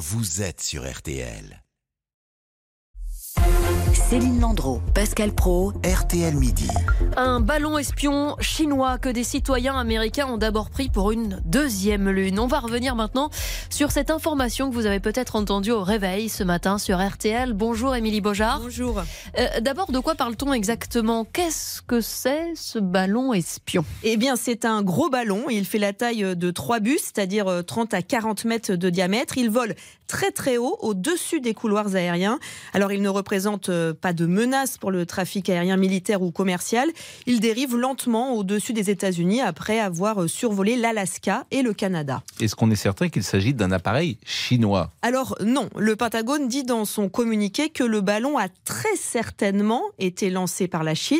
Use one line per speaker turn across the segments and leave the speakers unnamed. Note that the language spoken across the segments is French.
vous êtes sur RTL.
Céline Landreau, Pascal Pro,
RTL Midi.
Un ballon espion chinois que des citoyens américains ont d'abord pris pour une deuxième lune. On va revenir maintenant sur cette information que vous avez peut-être entendue au réveil ce matin sur RTL. Bonjour Émilie Beaujard.
Bonjour.
Euh, d'abord, de quoi parle-t-on exactement? Qu'est-ce que c'est ce ballon espion?
Eh bien, c'est un gros ballon. Il fait la taille de trois bus, c'est-à-dire 30 à 40 mètres de diamètre. Il vole très très haut au-dessus des couloirs aériens. Alors, il ne représente euh, pas de menace pour le trafic aérien militaire ou commercial. Il dérive lentement au-dessus des États-Unis après avoir euh, survolé l'Alaska et le Canada.
Est-ce qu'on est certain qu'il s'agit d'un appareil chinois?
Alors non, le Pentagone dit dans son communiqué que le ballon a très certainement été lancé par la Chine,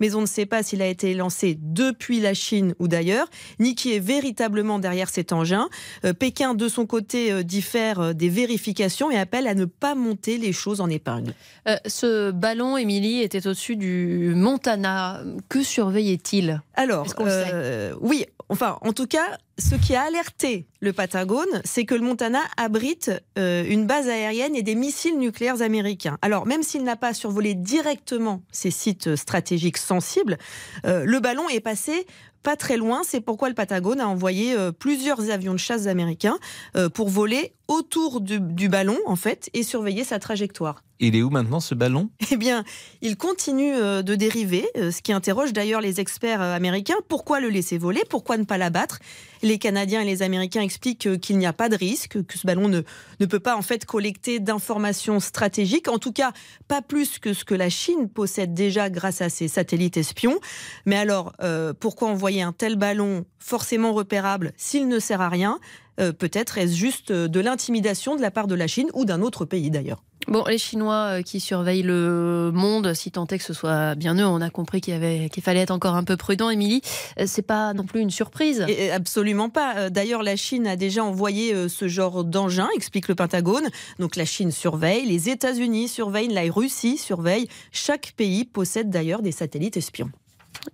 mais on ne sait pas s'il a été lancé depuis la Chine ou d'ailleurs, ni qui est véritablement derrière cet engin. Euh, Pékin, de son côté, diffère des vérifications et appelle à ne pas monter les choses en épingle.
Euh, ce ballon, Émilie, était au-dessus du Montana. Que surveillait-il?
Alors, euh, oui, enfin, en tout cas, ce qui a alerté le Patagone, c'est que le Montana abrite euh, une base aérienne et des missiles nucléaires américains. Alors, même s'il n'a pas survolé directement ces sites stratégiques sensibles, le ballon est passé pas très loin. C'est pourquoi le Patagone a envoyé euh, plusieurs avions de chasse américains euh, pour voler autour du, du, ballon, en fait, et surveiller sa trajectoire.
Il est où maintenant ce ballon?
Eh bien, il continue euh, de dériver, ce qui interroge d'ailleurs les experts américains. Pourquoi le laisser voler? Pourquoi ne pas l'abattre? Les Canadiens et les Américains expliquent qu'il n'y a pas de risque, que ce ballon ne, ne peut pas en fait collecter d'informations stratégiques, en tout cas pas plus que ce que la Chine possède déjà grâce à ses satellites espions. Mais alors, pourquoi envoyer un tel ballon forcément repérable s'il ne sert à rien? Euh, Peut-être est-ce juste euh, de l'intimidation de la part de la Chine ou d'un autre pays d'ailleurs.
Bon, les Chinois euh, qui surveillent le monde, si tant est que ce soit bien eux, on a compris qu'il, qu'il fallait être encore un peu prudent, Émilie. C'est pas non plus une surprise.
Et absolument pas. D'ailleurs, la Chine a déjà envoyé ce genre d'engin, explique le Pentagone. Donc la Chine surveille, les États-Unis surveillent, la Russie surveille. Chaque pays possède d'ailleurs des satellites espions.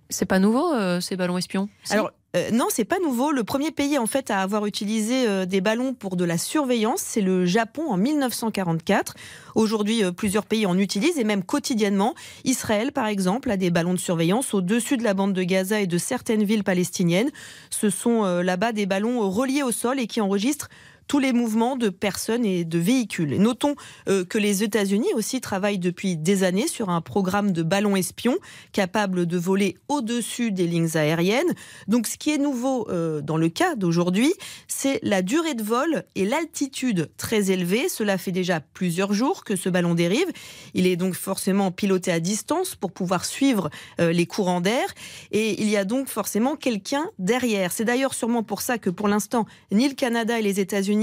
C'est pas nouveau euh, ces ballons espions?
Alors euh, non, c'est pas nouveau. Le premier pays en fait à avoir utilisé euh, des ballons pour de la surveillance, c'est le Japon en 1944. Aujourd'hui, euh, plusieurs pays en utilisent et même quotidiennement. Israël, par exemple, a des ballons de surveillance au-dessus de la bande de Gaza et de certaines villes palestiniennes. Ce sont là-bas des ballons reliés au sol et qui enregistrent tous les mouvements de personnes et de véhicules. notons euh, que les États-Unis aussi travaillent depuis des années sur un programme de ballons espions capable de voler au-dessus des lignes aériennes. Donc ce qui est nouveau euh, dans le cas d'aujourd'hui, c'est la durée de vol et l'altitude très élevée. Cela fait déjà plusieurs jours que ce ballon dérive. Il est donc forcément piloté à distance pour pouvoir suivre euh, les courants d'air et il y a donc forcément quelqu'un derrière. C'est d'ailleurs sûrement pour ça que pour l'instant, ni le Canada et les États-Unis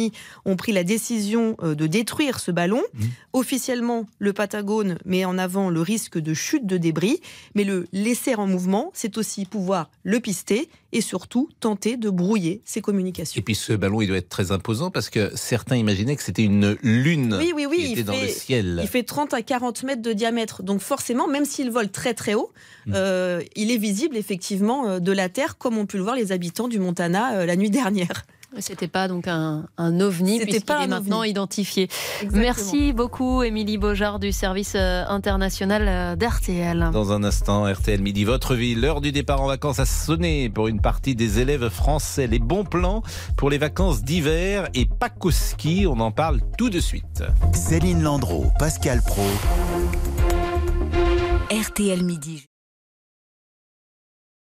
ont pris la décision euh, de détruire ce ballon. Mmh. Officiellement, le Patagone met en avant le risque de chute de débris, mais le laisser en mouvement, c'est aussi pouvoir le pister et surtout tenter de brouiller ses communications.
Et puis ce ballon, il doit être très imposant parce que certains imaginaient que c'était une lune
oui, oui, oui,
qui était
il
dans
fait,
le ciel.
Il fait 30 à 40 mètres de diamètre, donc forcément, même s'il vole très très haut, mmh. euh, il est visible effectivement euh, de la Terre, comme ont pu le voir les habitants du Montana euh, la nuit dernière.
C'était pas donc un, un ovni puisqu'il est maintenant ovni. identifié.
Exactement.
Merci beaucoup Émilie Beaujard du service euh, international euh, d'RTL.
Dans un instant, RTL Midi, votre ville, l'heure du départ en vacances a sonné pour une partie des élèves français. Les bons plans pour les vacances d'hiver et Pâques au ski, on en parle tout de suite.
Céline Landreau, Pascal Pro.
RTL Midi.